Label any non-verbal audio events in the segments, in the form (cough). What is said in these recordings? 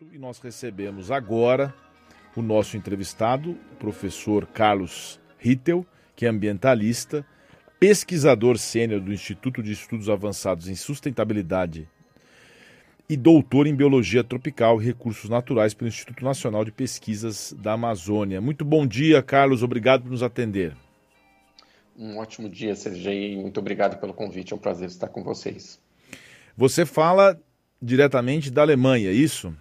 e nós recebemos agora o nosso entrevistado, o professor Carlos Rittel, que é ambientalista, pesquisador sênior do Instituto de Estudos Avançados em Sustentabilidade e doutor em Biologia Tropical e Recursos Naturais pelo Instituto Nacional de Pesquisas da Amazônia. Muito bom dia, Carlos. Obrigado por nos atender. Um ótimo dia, Sergei. Muito obrigado pelo convite. É um prazer estar com vocês. Você fala diretamente da Alemanha, é isso?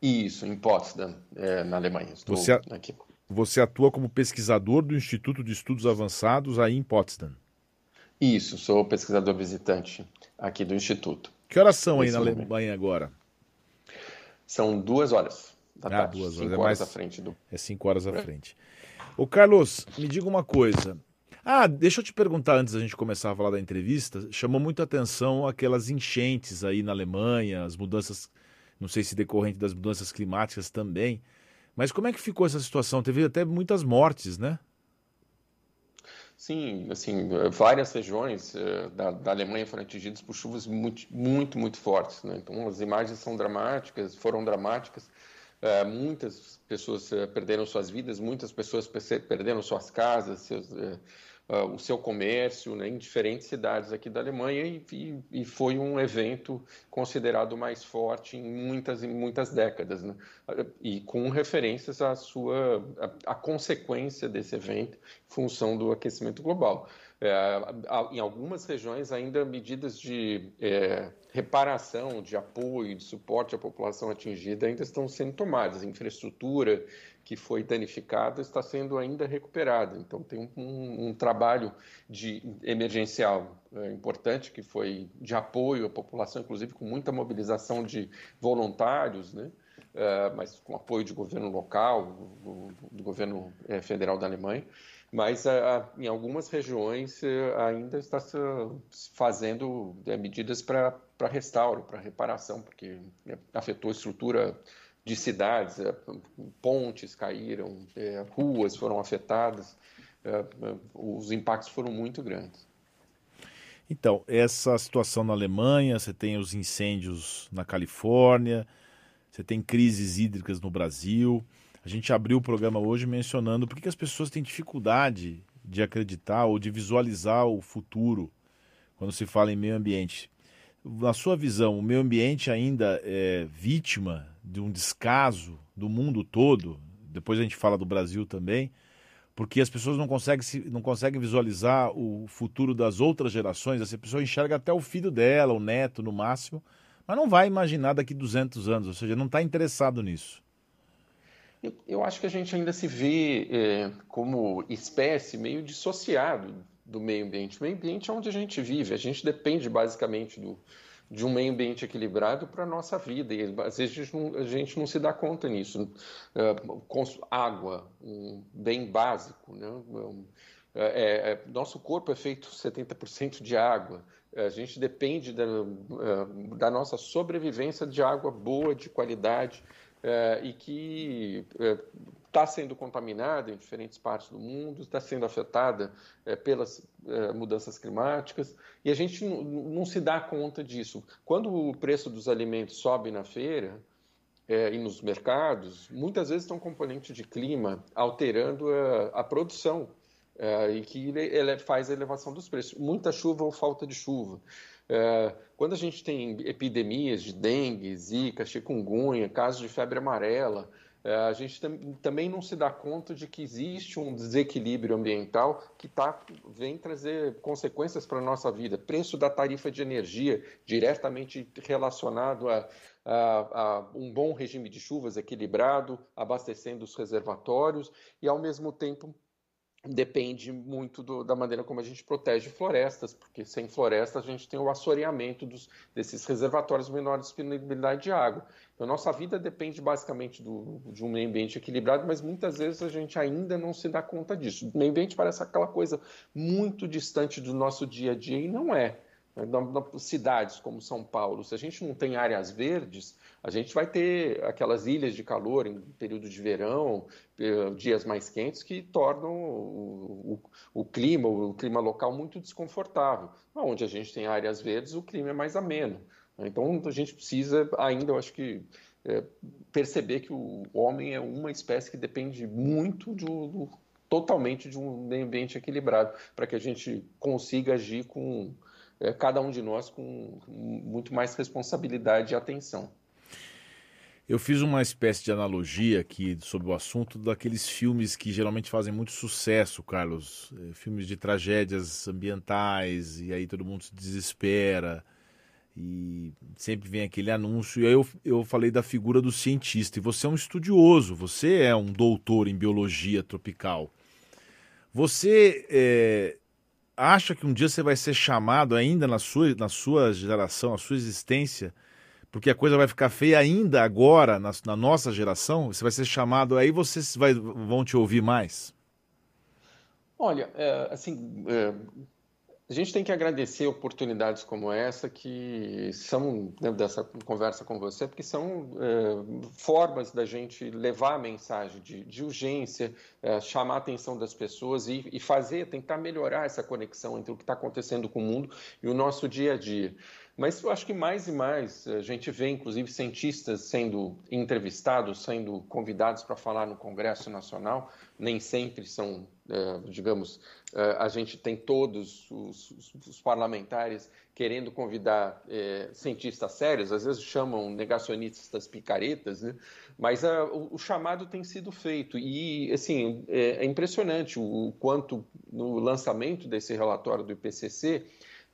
Isso, em Potsdam, é, na Alemanha. Estou você, aqui. você atua como pesquisador do Instituto de Estudos Avançados aí em Potsdam. Isso, sou pesquisador visitante aqui do Instituto. Que horas são aí na Alemanha agora? São duas horas da ah, tarde. Duas horas. Cinco é horas mais... à frente do. É cinco horas à é. frente. Ô Carlos, me diga uma coisa. Ah, deixa eu te perguntar antes da gente começar a falar da entrevista. Chamou muito atenção aquelas enchentes aí na Alemanha, as mudanças, não sei se decorrente das mudanças climáticas também. Mas como é que ficou essa situação? Teve até muitas mortes, né? Sim, assim, várias regiões uh, da, da, Alemanha foram atingidas por chuvas muito, muito, muito fortes. Né? Então, as imagens são dramáticas, foram dramáticas. Uh, muitas pessoas uh, perderam suas vidas, muitas pessoas perderam suas casas, seus, o seu comércio né, em diferentes cidades aqui da Alemanha e, e, e, foi um evento considerado mais forte em muitas em muitas décadas, né? e com referências à sua a consequência desse evento, em função do aquecimento global. É, em algumas regiões ainda medidas de é, reparação, de apoio, de suporte à população atingida ainda estão sendo tomadas. Infraestrutura que foi danificada está sendo ainda recuperada. Então tem um, um trabalho de emergencial é, importante que foi de apoio à população, inclusive com muita mobilização de voluntários, né? É, mas com apoio de governo local, do, do governo é, federal da Alemanha mas a, em algumas regiões eh, ainda está se fazendo medidas para restauro, para reparação, porque né, afetou a estrutura de cidades, é, pontes caíram, é, ruas foram afetadas, os impactos foram muito grandes. Então, essa situação na Alemanha, você tem os incêndios na Califórnia, você tem crises hídricas no Brasil. A gente abriu o programa hoje mencionando por que as pessoas têm dificuldade de acreditar ou de visualizar o futuro quando se fala em meio ambiente. Na sua visão, o meio ambiente ainda é vítima de um descaso do mundo todo? Depois a gente fala do Brasil também, porque as pessoas não conseguem, não conseguem visualizar o futuro das outras gerações. Essa pessoa enxerga até o filho dela, o neto no máximo, mas não vai imaginar daqui 200 anos, ou seja, não está interessado nisso. Eu, eu, acho que a gente ainda se vê é, como espécie meio dissociado do meio ambiente. O meio ambiente é onde a gente vive, a gente depende basicamente do, de um meio ambiente equilibrado para a nossa vida, e às vezes a gente não, a gente não se dá conta nisso. Uh, água, um bem básico, né? É, é, nosso corpo é feito 70% de água. A gente depende da, da nossa sobrevivência de água boa, de qualidade, é, e que está sendo contaminada em diferentes partes do mundo, está sendo afetada é, pelas é, mudanças climáticas, e a gente não se dá conta disso. Quando o preço dos alimentos sobe na feira, é, e nos mercados, muitas vezes tem um componente de clima alterando a, a produção é, e que ele, faz a elevação dos preços. Muita chuva ou falta de chuva. É, quando a gente tem epidemias de dengue, zika, chikungunya, casos de febre amarela, a gente tam também não se dá conta de que existe um desequilíbrio ambiental que tá, vem trazer consequências para a nossa vida. Preço da tarifa de energia diretamente relacionado a, a, a, um bom regime de chuvas equilibrado, abastecendo os reservatórios e, ao mesmo tempo, depende muito do, da maneira como a gente protege florestas, porque sem floresta a gente tem o assoreamento dos, desses reservatórios menor disponibilidade de água. Então, nossa vida depende basicamente do, de um meio ambiente equilibrado, mas muitas vezes a gente ainda não se dá conta disso. O meio ambiente parece aquela coisa muito distante do nosso dia a dia e não é. Nas cidades como São Paulo, se a gente não tem áreas verdes, a gente vai ter aquelas ilhas de calor em período de verão, eh, dias mais quentes, que tornam o, o, o clima, o clima local muito desconfortável. Onde a gente tem áreas verdes, o clima é mais ameno. Então a gente precisa ainda, eu acho que é, perceber que o homem é uma espécie que depende muito do, do totalmente de um ambiente equilibrado para que a gente consiga agir com é, cada um de nós com muito mais responsabilidade e atenção. Eu fiz uma espécie de analogia aqui sobre o assunto daqueles filmes que geralmente fazem muito sucesso, Carlos. É, filmes de tragédias ambientais, e aí todo mundo se desespera, e sempre vem aquele anúncio. E aí eu, eu falei da figura do cientista, e você é um estudioso, você é um doutor em biologia tropical. Você é, acha que um dia você vai ser chamado ainda na sua, na sua geração, na sua existência? Porque a coisa vai ficar feia ainda agora, na, na nossa geração, você vai ser chamado, aí vocês vai, vão te ouvir mais? Olha, é, assim, é, a gente tem que agradecer oportunidades como essa, que são, né, dessa conversa com você, porque são é, formas da gente levar a mensagem de, de urgência, é, chamar a atenção das pessoas e, e fazer, tentar melhorar essa conexão entre o que está acontecendo com o mundo e o nosso dia a dia. Mas eu acho que mais e mais a gente vê, inclusive, cientistas sendo entrevistados, sendo convidados para falar no Congresso Nacional. Nem sempre são, é, digamos, é, a gente tem todos os, os parlamentares querendo convidar é, cientistas sérios, às vezes chamam negacionistas picaretas, né? mas a, o, o, chamado tem sido feito. E, assim, é, é impressionante o quanto no lançamento desse relatório do IPCC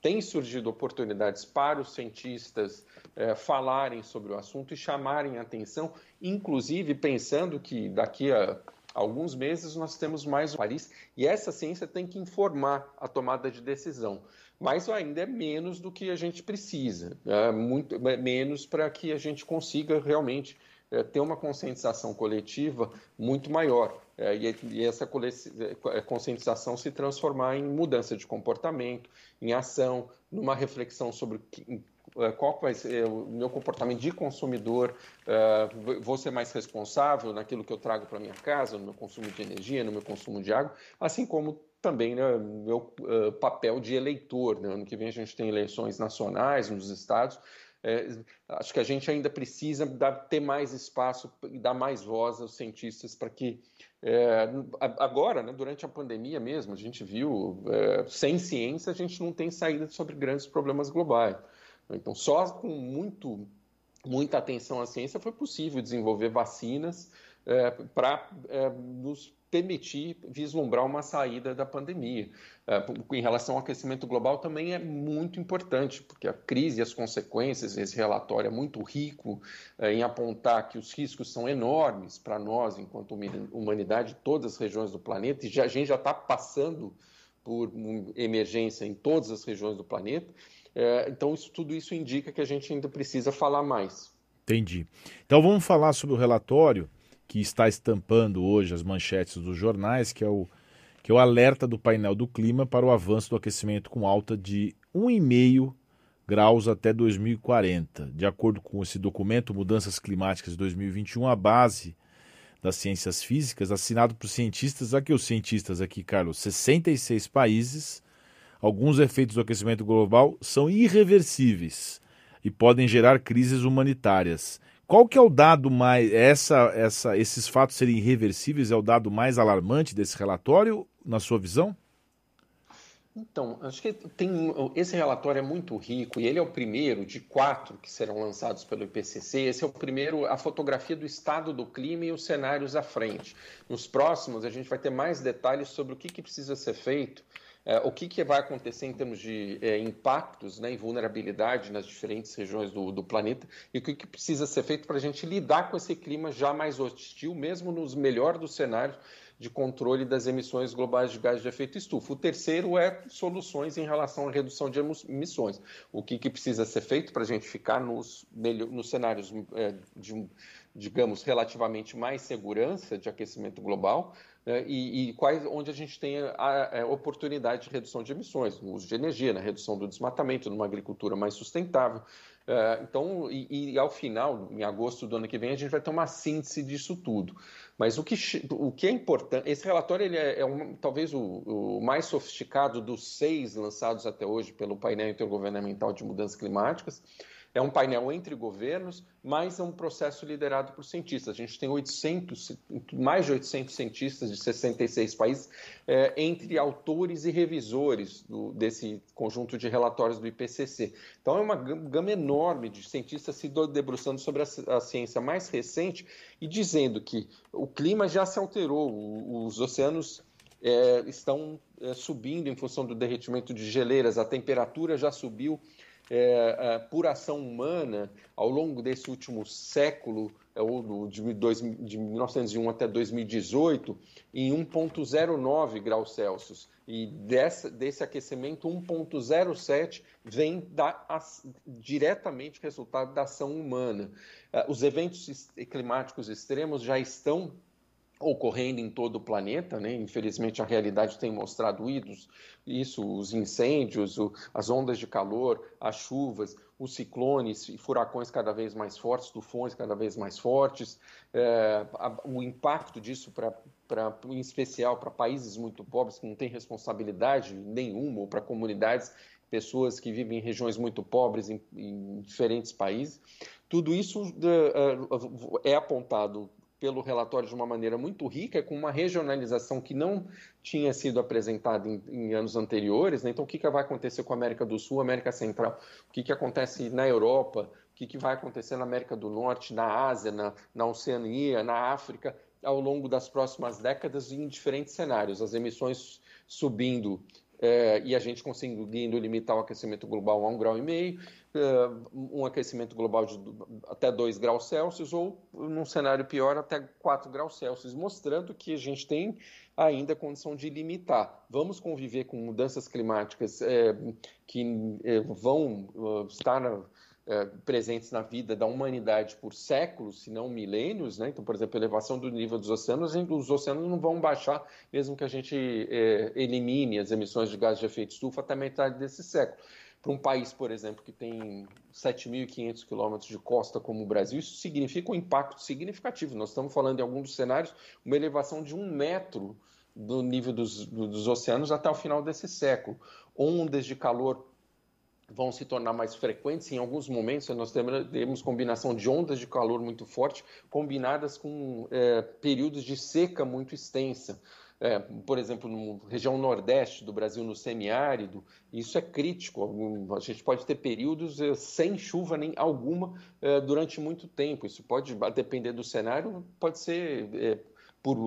tem surgido oportunidades para os cientistas é, falarem sobre o assunto e chamarem atenção, inclusive pensando que daqui a alguns meses nós temos mais um Paris e essa ciência tem que informar a tomada de decisão. Mas ainda é menos do que a gente precisa, é muito é menos para que a gente consiga realmente é, ter uma conscientização coletiva muito maior. É, e, e, essa é, conscientização se transformar em mudança de comportamento, em ação, numa reflexão sobre que, é, qual vai ser o meu comportamento de consumidor, uh, vou ser mais responsável naquilo que eu trago para minha casa, no meu consumo de energia, no meu consumo de água, assim como também né, meu uh, papel de eleitor. Né? Ano que vem a gente tem eleições nacionais nos estados, é, acho que a gente ainda precisa dar, ter mais espaço e dar mais voz aos cientistas para que é, agora, né, durante a pandemia mesmo, a gente viu, é, sem ciência a gente não tem saída sobre grandes problemas globais. Então, só com muito, muita atenção à ciência foi possível desenvolver vacinas é, para é, nos permitir vislumbrar uma saída da pandemia. É, em relação ao aquecimento global, também é muito importante, porque a crise e as consequências, esse relatório é muito rico é, em apontar que os riscos são enormes para nós, enquanto humanidade, todas as regiões do planeta, e a gente já está passando por emergência em todas as regiões do planeta. É, então, isso, tudo isso indica que a gente ainda precisa falar mais. Entendi. Então, vamos falar sobre o relatório que está estampando hoje as manchetes dos jornais, que é o, que é o alerta do painel do clima para o avanço do aquecimento com alta de 1,5 graus até 2040. De acordo com esse documento, Mudanças Climáticas de 2021, a base das ciências físicas, assinado por cientistas, aqui os cientistas aqui, Carlos, 66 países, alguns efeitos do aquecimento global são irreversíveis e podem gerar crises humanitárias. Qual que é o dado mais essa, essa, esses fatos serem irreversíveis é o dado mais alarmante desse relatório, na sua visão? Então, acho que tem esse relatório é muito rico e ele é o primeiro de quatro que serão lançados pelo IPCC. Esse é o primeiro, a fotografia do estado do clima e os cenários à frente. Nos próximos, a gente vai ter mais detalhes sobre o que, que precisa ser feito o que, que, vai acontecer em termos de é, impactos né, e vulnerabilidade nas diferentes regiões do, do planeta e o que, que precisa ser feito para a gente lidar com esse clima já mais hostil, mesmo nos melhores dos cenários de controle das emissões globais de gases de efeito estufa. O terceiro é soluções em relação à redução de emissões. O que, que precisa ser feito para a gente ficar nos, nos cenários é, de, digamos, relativamente mais segurança de aquecimento global, né, e, e, quais, onde a gente tem a, a, a, oportunidade de redução de emissões, no uso de energia, na redução do desmatamento, numa agricultura mais sustentável. É, então, e, e, ao final, em agosto do ano que vem, a gente vai ter uma síntese disso tudo. Mas o que, o que é importante, esse relatório ele é, é um, talvez o, o, mais sofisticado dos seis lançados até hoje pelo painel intergovernamental de mudanças climáticas. É um painel entre governos, mas é um processo liderado por cientistas. A gente tem 800, mais de 800 cientistas de 66 países, é, entre autores e revisores do, desse conjunto de relatórios do IPCC. Então, é uma gama enorme de cientistas se debruçando sobre a, a ciência mais recente e dizendo que o clima já se alterou, os oceanos é, estão é, subindo em função do derretimento de geleiras, a temperatura já subiu é, por ação humana ao longo desse último século, é, ou de, dois, de 1901 até 2018, em 1,09 graus Celsius. E dessa, desse aquecimento, 1,07 vem da, diretamente resultado da ação humana. É, os eventos climáticos extremos já estão ocorrendo em todo o planeta, né? infelizmente a realidade tem mostrado isso, os incêndios, as ondas de calor, as chuvas, os ciclones e furacões cada vez mais fortes, tufões cada vez mais fortes, é, o impacto disso para em especial para países muito pobres que não têm responsabilidade nenhuma ou para comunidades pessoas que vivem em regiões muito pobres em, em diferentes países. Tudo isso é, é apontado pelo relatório de uma maneira muito rica, com uma regionalização que não tinha sido apresentada em, em anos anteriores. Né? Então, o que, que, vai acontecer com a América do Sul, América Central? O que, que acontece na Europa? O que, que vai acontecer na América do Norte, na Ásia, na, na Oceania, na África, ao longo das próximas décadas, em diferentes cenários? As emissões subindo é, e a gente conseguindo limitar o aquecimento global a um grau e meio, um aquecimento global de até 2 graus Celsius ou, num cenário pior, até 4 graus Celsius, mostrando que a gente tem ainda condição de limitar. Vamos conviver com mudanças climáticas é, que é, vão uh, estar é, presentes na vida da humanidade por séculos, se não milênios, né? Então, por exemplo, a elevação do nível dos oceanos, os oceanos não vão baixar, mesmo que a gente é, elimine as emissões de gases de efeito estufa até metade desse século. Para um país, por exemplo, que tem 7.500 quilômetros de costa como o Brasil, isso significa um impacto significativo. Nós estamos falando, em alguns dos cenários, uma elevação de um metro do nível dos, dos oceanos até o final desse século. Ondas de calor vão se tornar mais frequentes. Em alguns momentos, nós temos combinação de ondas de calor muito forte, combinadas com é, períodos de seca muito extensa. É, por exemplo, na região nordeste do Brasil, no semiárido, isso é crítico. A gente pode ter períodos é, sem chuva nem alguma é, durante muito tempo. Isso pode, depender do cenário, pode ser é, por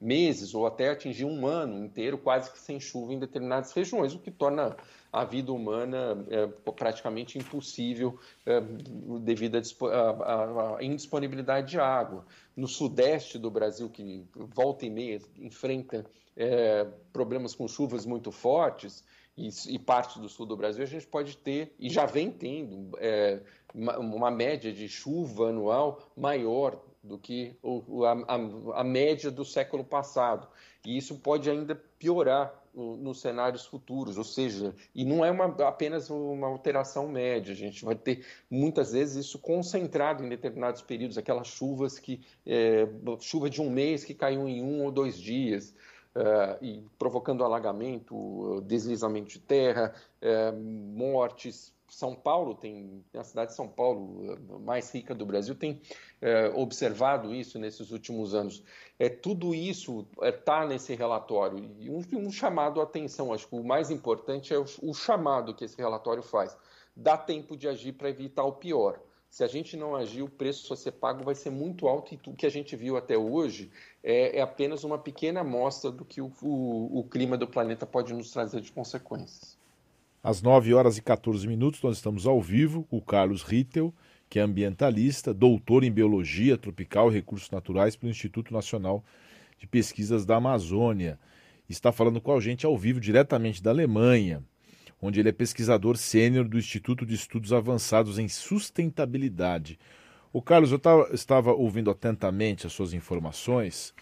meses ou até atingir um ano inteiro quase que sem chuva em determinadas regiões, o que torna a vida humana é, praticamente impossível é, devido à indisponibilidade de água. No sudeste do Brasil, que volta e meia enfrenta é, problemas com chuvas muito fortes, e, e, parte do sul do Brasil, a gente pode ter, e já vem tendo, é, uma, uma, média de chuva anual maior do que o, a, a, a, média do século passado. E isso pode ainda piorar nos cenários futuros, ou seja, e não é uma, apenas uma alteração média, a gente vai ter muitas vezes isso concentrado em determinados períodos, aquelas chuvas que, é, chuva de um mês que caiu em um ou dois dias. Uh, e provocando alagamento, deslizamento de terra, uh, mortes, são Paulo tem, a cidade de São Paulo, mais rica do Brasil, tem é, observado isso nesses últimos anos. É, tudo isso está é, nesse relatório. E um, um, chamado à atenção, acho que o mais importante é o, o chamado que esse relatório faz. Dá tempo de agir para evitar o pior. Se a gente não agir, o preço a ser pago vai ser muito alto e o que a gente viu até hoje é, é apenas uma pequena amostra do que o, o, o clima do planeta pode nos trazer de consequências. Às 9 horas e 14 minutos, nós estamos ao vivo com o Carlos Rittel, que é ambientalista, doutor em Biologia Tropical e Recursos Naturais pelo Instituto Nacional de Pesquisas da Amazônia. Está falando com a gente ao vivo diretamente da Alemanha, onde ele é pesquisador sênior do Instituto de Estudos Avançados em Sustentabilidade. O Carlos, eu tava, estava ouvindo atentamente as suas informações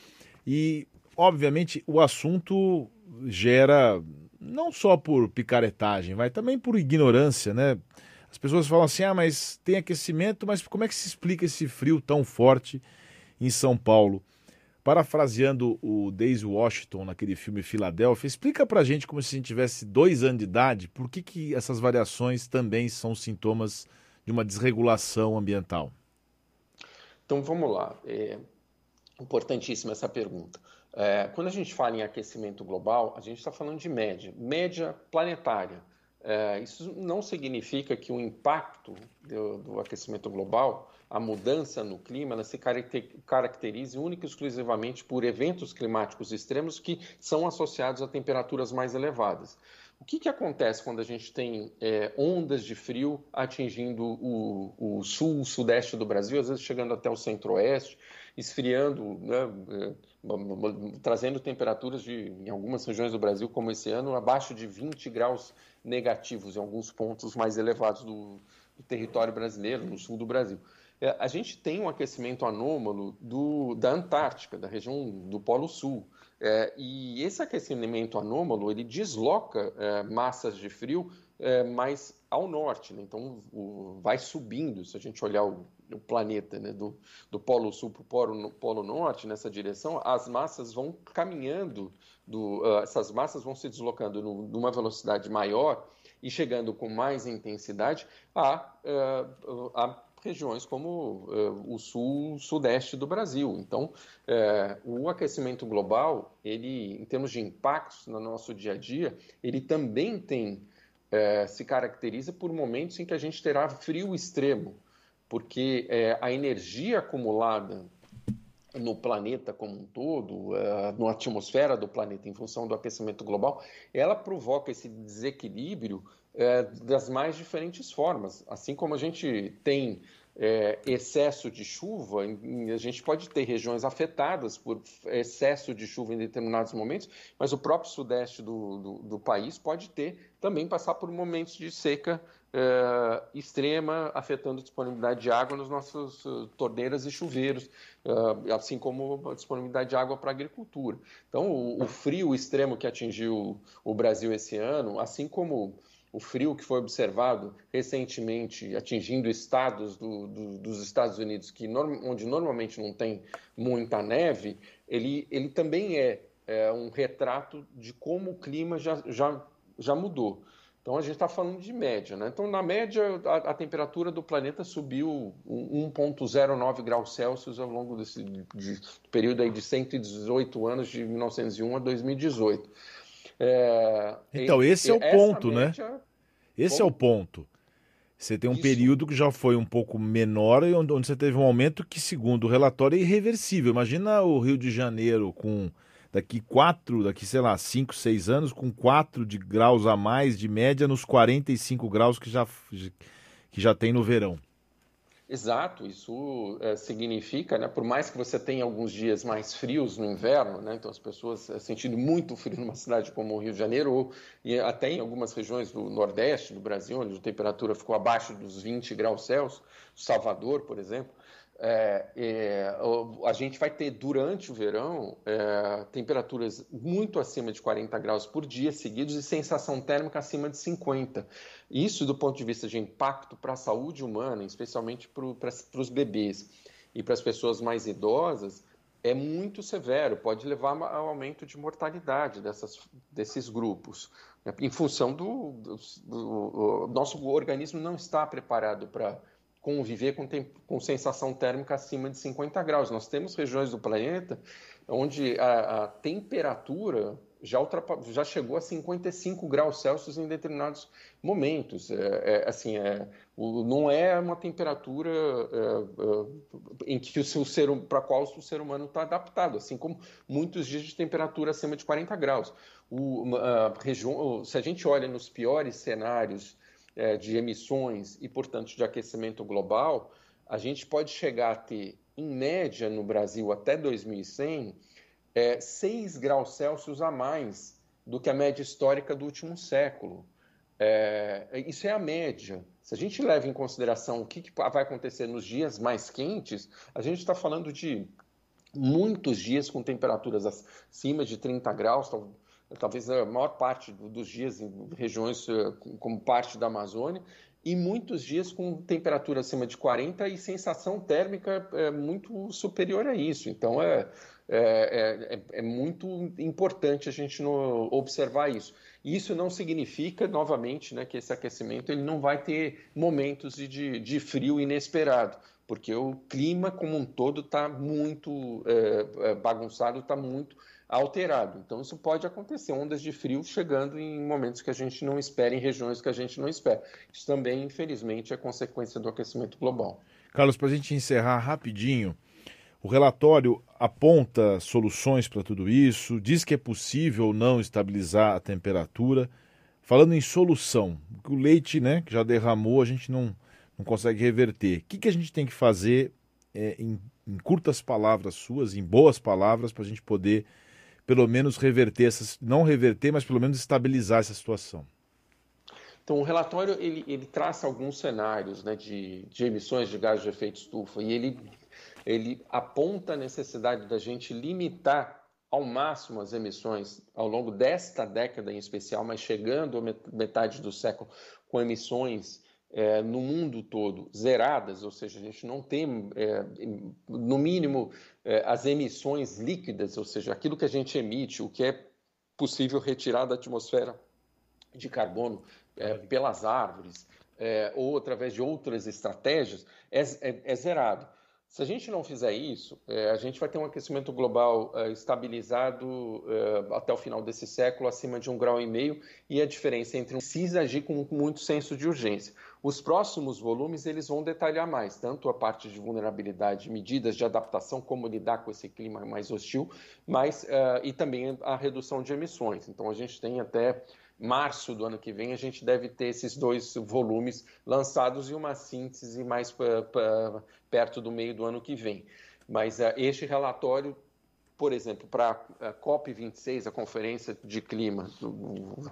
e, obviamente, o assunto gera não só por picaretagem, vai também por ignorância, né? As pessoas falam assim: ah, mas tem aquecimento, mas como é que se explica esse frio tão forte em São Paulo? Parafraseando o Daisy Washington naquele filme Filadélfia, explica pra gente como se a gente tivesse dois anos de idade, por que, que essas variações também são sintomas de uma desregulação ambiental? Então vamos lá. É importantíssima essa pergunta. É, quando a gente fala em aquecimento global, a gente está falando de média, média planetária. É, isso não significa que o impacto do, do, aquecimento global, a mudança no clima, ela se caracterize única e exclusivamente por eventos climáticos extremos que são associados a temperaturas mais elevadas. O que, que acontece quando a gente tem é, ondas de frio atingindo o, o sul, o sudeste do Brasil, às vezes chegando até o centro-oeste, esfriando, né, é, trazendo temperaturas de, em algumas regiões do Brasil, como esse ano, abaixo de 20 graus negativos em alguns pontos mais elevados do, do território brasileiro, no sul do Brasil. É, a gente tem um aquecimento anômalo do, da Antártica, da região do Polo Sul. É, e esse aquecimento anômalo ele desloca é, massas de frio é, mais ao norte, né? então o, vai subindo. Se a gente olhar o, o planeta né? do, do Polo Sul para o polo, polo, Norte nessa direção, as massas vão caminhando, do, uh, essas massas vão se deslocando no, numa velocidade maior e chegando com mais intensidade a, uh, a regiões como uh, o sul, sudeste do Brasil. Então, uh, o aquecimento global, ele, em termos de impactos no nosso dia a dia, ele também tem uh, se caracteriza por momentos em que a gente terá frio extremo, porque a energia acumulada no planeta como um todo, na atmosfera do planeta, em função do aquecimento global, ela provoca esse desequilíbrio é, das mais diferentes formas. Assim como a gente tem é, excesso de chuva, a gente pode ter regiões afetadas por excesso de chuva em determinados momentos, mas o próprio sudeste do, do, do país pode ter também passar por momentos de seca é, extrema, afetando a disponibilidade de água nos nossos uh, torneiras e chuveiros, uh, assim como a disponibilidade de água para a agricultura. Então, o, o frio extremo que atingiu o Brasil esse ano, assim como o frio que foi observado recentemente atingindo estados do, do, dos Estados Unidos que onde normalmente não tem muita neve, ele, ele também é, é um retrato de como o clima já, já, já mudou. Então a gente está falando de média, né? Então na média a, a temperatura do planeta subiu 1,09 graus Celsius ao longo desse de, período aí de 118 anos de 1901 a 2018. É, então, esse é o ponto, né? média... né? Esse Como? é o ponto. Você tem um Isso. período que já foi um pouco menor e onde você teve um aumento que, segundo o relatório, é irreversível. Imagina o Rio de Janeiro com daqui quatro, daqui, sei lá, cinco, seis anos, com quatro de graus a mais de média nos 45 graus que já, que já tem no verão. Exato, isso é, significa, né, por mais que você tenha alguns dias mais frios no inverno, né, então as pessoas é, sentindo muito frio numa cidade como o Rio de Janeiro, ou e até em algumas regiões do Nordeste do Brasil, onde a temperatura ficou abaixo dos 20 graus Celsius, Salvador, por exemplo, é, é, a gente vai ter durante o verão é, temperaturas muito acima de 40 graus por dia seguidos e sensação térmica acima de 50. Isso, do ponto de vista de impacto para a saúde humana, especialmente para os bebês e para as pessoas mais idosas, é muito severo, pode levar ao aumento de mortalidade dessas, desses grupos, né? em função do, do, do, do nosso organismo não está preparado para conviver com, com sensação térmica acima de 50 graus. Nós temos regiões do planeta onde a, a temperatura já, já chegou a 55 graus Celsius em determinados momentos. É, é assim, é, o, não é uma temperatura é, é em que o, o ser para qual o ser humano está adaptado, assim como muitos dias de temperatura acima de 40 graus. O, a região, se a gente olha nos piores cenários é, de emissões e, portanto, de aquecimento global, a gente pode chegar a ter, em média, no Brasil, até 2100, é, 6 graus Celsius a mais do que a média histórica do último século. É, isso é a média. Se a gente leva em consideração o que, que vai acontecer nos dias mais quentes, a gente está falando de muitos dias com temperaturas acima de 30 graus, talvez a maior parte dos dias em regiões eh, como parte da Amazônia, e muitos dias com temperatura acima de 40 e sensação térmica é, muito superior a isso. Então é, é, é, é muito importante a gente no, observar isso. Isso não significa, novamente, né, que esse aquecimento ele não vai ter momentos de, de frio inesperado, porque o clima como um todo está muito é, é, bagunçado, está muito alterado. Então, isso pode acontecer, ondas de frio chegando em momentos que a gente não espera, em regiões que a gente não espera. Isso também, infelizmente, é consequência do aquecimento global. Carlos, para a gente encerrar rapidinho, o relatório aponta soluções para tudo isso, diz que é possível não estabilizar a temperatura. Falando em solução, o leite né, que já derramou, a gente não, não consegue reverter. O que, que a gente tem que fazer é, em, em curtas palavras suas, em boas palavras, para a gente poder pelo menos reverter essas, não reverter, mas pelo menos estabilizar essa situação? Então, o relatório ele, ele traça alguns cenários né, de, de emissões de gás de efeito estufa e ele, ele aponta a necessidade da gente limitar ao máximo as emissões ao longo desta década em especial, mas chegando à metade do século com emissões é, no mundo todo zeradas, ou seja, a gente não tem, é, no mínimo, é, as emissões líquidas, ou seja, aquilo que a gente emite, o que é possível retirar da atmosfera de carbono é, pelas árvores é, ou através de outras estratégias, é, é zerado. Se a gente não fizer isso, a gente vai ter um aquecimento global estabilizado até o final desse século acima de um grau e meio e a diferença entre precisa agir com muito senso de urgência. Os próximos volumes eles vão detalhar mais, tanto a parte de vulnerabilidade, medidas de adaptação, como lidar com esse clima mais hostil, mas e também a redução de emissões. Então a gente tem até março do ano que vem, a gente deve ter esses dois volumes lançados e uma síntese mais pra, perto do meio do ano que vem. Mas uh, este relatório, por exemplo, para a COP26, a Conferência de Clima,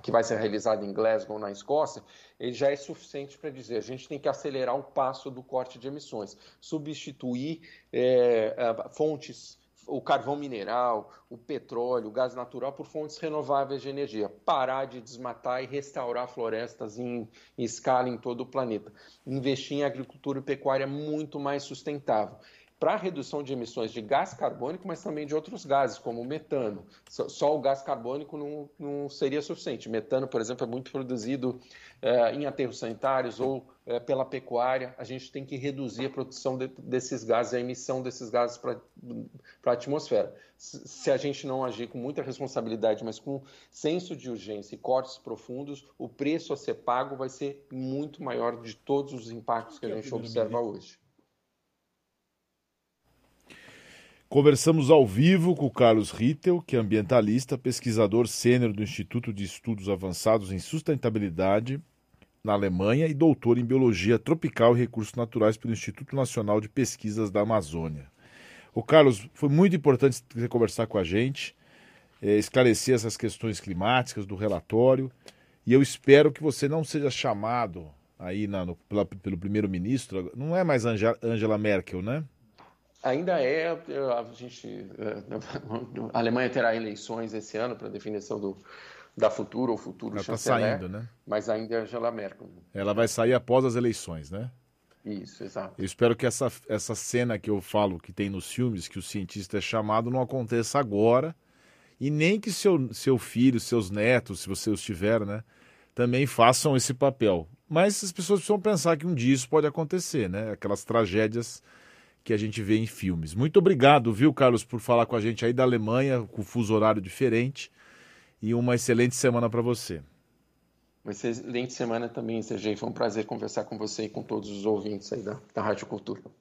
que vai ser realizada em Glasgow, na Escócia, ele já é suficiente para dizer a gente tem que acelerar o passo do corte de emissões, substituir é, fontes o carvão mineral, o petróleo, o gás natural por fontes renováveis de energia. Parar de desmatar e restaurar florestas em, em escala em todo o planeta. Investir em agricultura e pecuária muito mais sustentável para redução de emissões de gás carbônico, mas também de outros gases, como o metano. Só, o gás carbônico não, não, seria suficiente. Metano, por exemplo, é muito produzido é, em aterros sanitários ou é, pela pecuária. A gente tem que reduzir a produção de, desses gases, a emissão desses gases para a atmosfera. Se, se a gente não agir com muita responsabilidade, mas com senso de urgência e cortes profundos, o preço a ser pago vai ser muito maior de todos os impactos que a gente observa hoje. Conversamos ao vivo com o Carlos Rittel, que é ambientalista, pesquisador sênior do Instituto de Estudos Avançados em Sustentabilidade na Alemanha e doutor em Biologia Tropical e Recursos Naturais pelo Instituto Nacional de Pesquisas da Amazônia. O Carlos, foi muito importante você conversar com a gente, é, esclarecer essas questões climáticas do relatório, e eu espero que você não seja chamado aí na, no, pela, pelo primeiro-ministro, não é mais Angela Merkel, né? Ainda é, a gente, (laughs) a Alemanha terá eleições esse ano para definição do, da futuro ou futuro Ela está saindo, né? Mas ainda é Angela Merkel. Ela vai sair após as eleições, né? Isso, exato. Eu espero que essa, essa cena que eu falo que tem nos filmes, que o cientista é chamado, não aconteça agora. E nem que seu, seu filho, seus netos, se você os tiver, né? Também façam esse papel. Mas as pessoas precisam pensar que um dia isso pode acontecer, né? Aquelas tragédias que a gente vê em filmes. Muito obrigado, viu, Carlos, por falar com a gente aí da Alemanha, com fuso horário diferente. E uma excelente semana para você. Uma excelente semana também, Sergei. Foi um prazer conversar com você e com todos os ouvintes aí da, da Rádio Cultura.